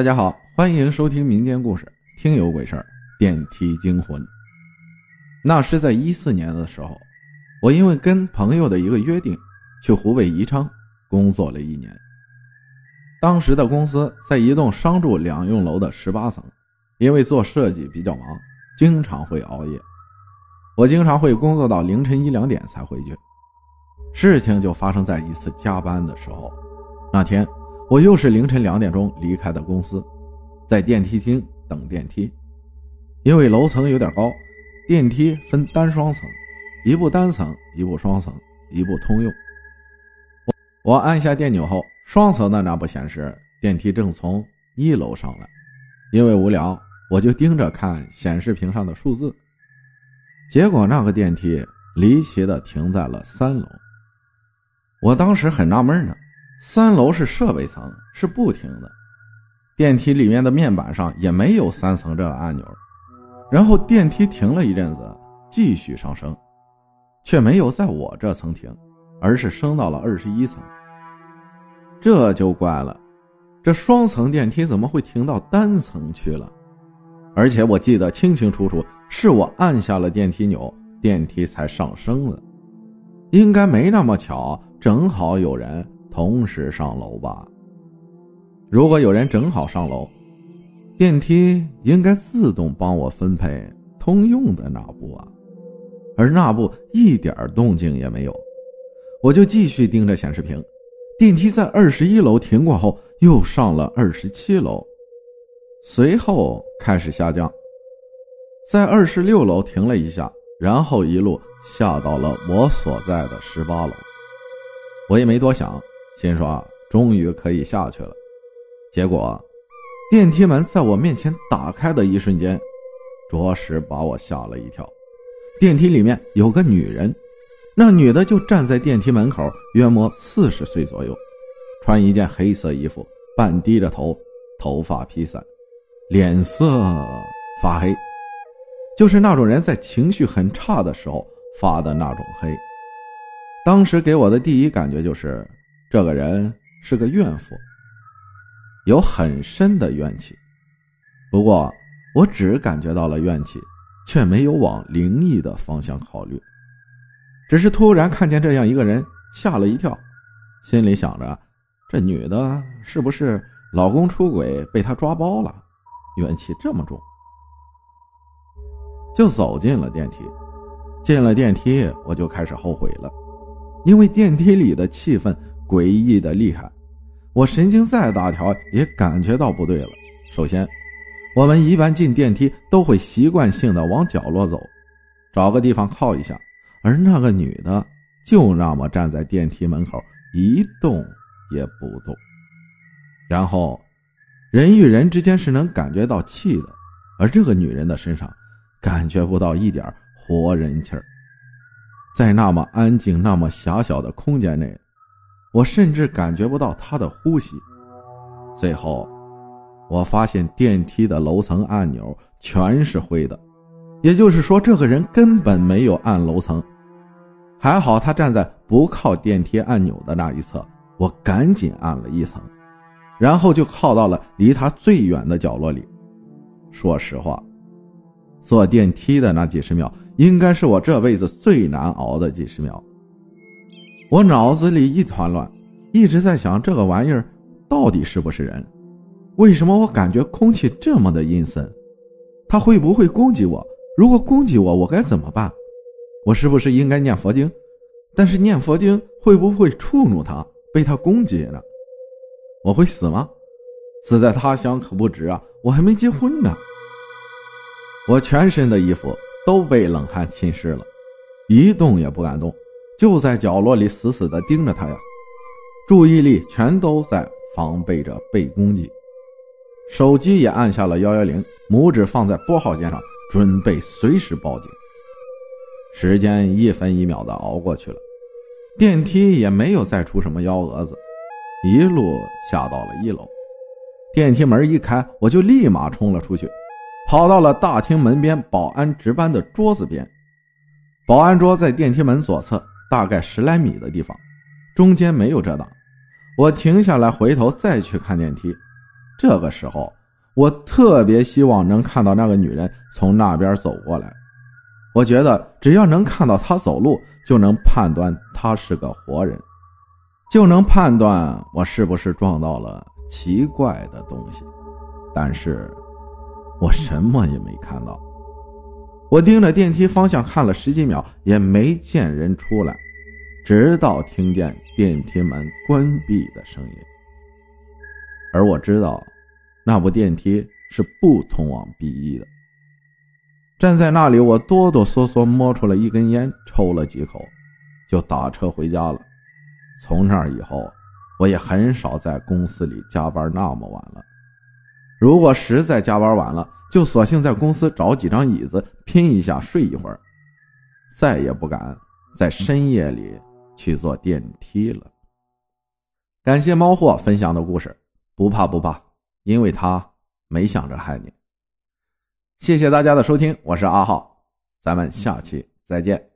大家好，欢迎收听民间故事《听有鬼事儿》电梯惊魂。那是在一四年的时候，我因为跟朋友的一个约定，去湖北宜昌工作了一年。当时的公司在一栋商住两用楼的十八层，因为做设计比较忙，经常会熬夜。我经常会工作到凌晨一两点才回去。事情就发生在一次加班的时候，那天。我又是凌晨两点钟离开的公司，在电梯厅等电梯，因为楼层有点高，电梯分单双层，一部单层，一部双层，一部通用。我按下电钮后，双层的那部显示电梯正从一楼上来，因为无聊，我就盯着看显示屏上的数字，结果那个电梯离奇的停在了三楼，我当时很纳闷呢。三楼是设备层，是不停的。电梯里面的面板上也没有三层这个按钮。然后电梯停了一阵子，继续上升，却没有在我这层停，而是升到了二十一层。这就怪了，这双层电梯怎么会停到单层去了？而且我记得清清楚楚，是我按下了电梯钮，电梯才上升的。应该没那么巧，正好有人。同时上楼吧。如果有人正好上楼，电梯应该自动帮我分配通用的那部啊，而那部一点动静也没有。我就继续盯着显示屏，电梯在二十一楼停过后，又上了二十七楼，随后开始下降，在二十六楼停了一下，然后一路下到了我所在的十八楼。我也没多想。心说终于可以下去了，结果电梯门在我面前打开的一瞬间，着实把我吓了一跳。电梯里面有个女人，那女的就站在电梯门口，约莫四十岁左右，穿一件黑色衣服，半低着头，头发披散，脸色发黑，就是那种人在情绪很差的时候发的那种黑。当时给我的第一感觉就是。这个人是个怨妇，有很深的怨气。不过我只感觉到了怨气，却没有往灵异的方向考虑。只是突然看见这样一个人，吓了一跳，心里想着：这女的是不是老公出轨被她抓包了？怨气这么重，就走进了电梯。进了电梯，我就开始后悔了，因为电梯里的气氛。诡异的厉害，我神经再大条也感觉到不对了。首先，我们一般进电梯都会习惯性的往角落走，找个地方靠一下，而那个女的就那么站在电梯门口一动也不动。然后，人与人之间是能感觉到气的，而这个女人的身上感觉不到一点活人气儿，在那么安静、那么狭小的空间内。我甚至感觉不到他的呼吸。最后，我发现电梯的楼层按钮全是灰的，也就是说，这个人根本没有按楼层。还好他站在不靠电梯按钮的那一侧，我赶紧按了一层，然后就靠到了离他最远的角落里。说实话，坐电梯的那几十秒，应该是我这辈子最难熬的几十秒。我脑子里一团乱，一直在想这个玩意儿到底是不是人？为什么我感觉空气这么的阴森？他会不会攻击我？如果攻击我，我该怎么办？我是不是应该念佛经？但是念佛经会不会触怒他，被他攻击呢？我会死吗？死在他乡可不值啊！我还没结婚呢。我全身的衣服都被冷汗浸湿了，一动也不敢动。就在角落里死死地盯着他呀，注意力全都在防备着被攻击，手机也按下了幺幺零，拇指放在拨号键上，准备随时报警。时间一分一秒的熬过去了，电梯也没有再出什么幺蛾子，一路下到了一楼，电梯门一开，我就立马冲了出去，跑到了大厅门边保安值班的桌子边，保安桌在电梯门左侧。大概十来米的地方，中间没有遮挡。我停下来，回头再去看电梯，这个时候，我特别希望能看到那个女人从那边走过来。我觉得只要能看到她走路，就能判断她是个活人，就能判断我是不是撞到了奇怪的东西。但是，我什么也没看到。我盯着电梯方向看了十几秒，也没见人出来，直到听见电梯门关闭的声音。而我知道，那部电梯是不通往 B 一的。站在那里，我哆哆嗦嗦摸出了一根烟，抽了几口，就打车回家了。从那以后，我也很少在公司里加班那么晚了。如果实在加班晚了，就索性在公司找几张椅子拼一下睡一会儿，再也不敢在深夜里去坐电梯了。感谢猫货分享的故事。不怕不怕，因为他没想着害你。谢谢大家的收听，我是阿浩，咱们下期再见。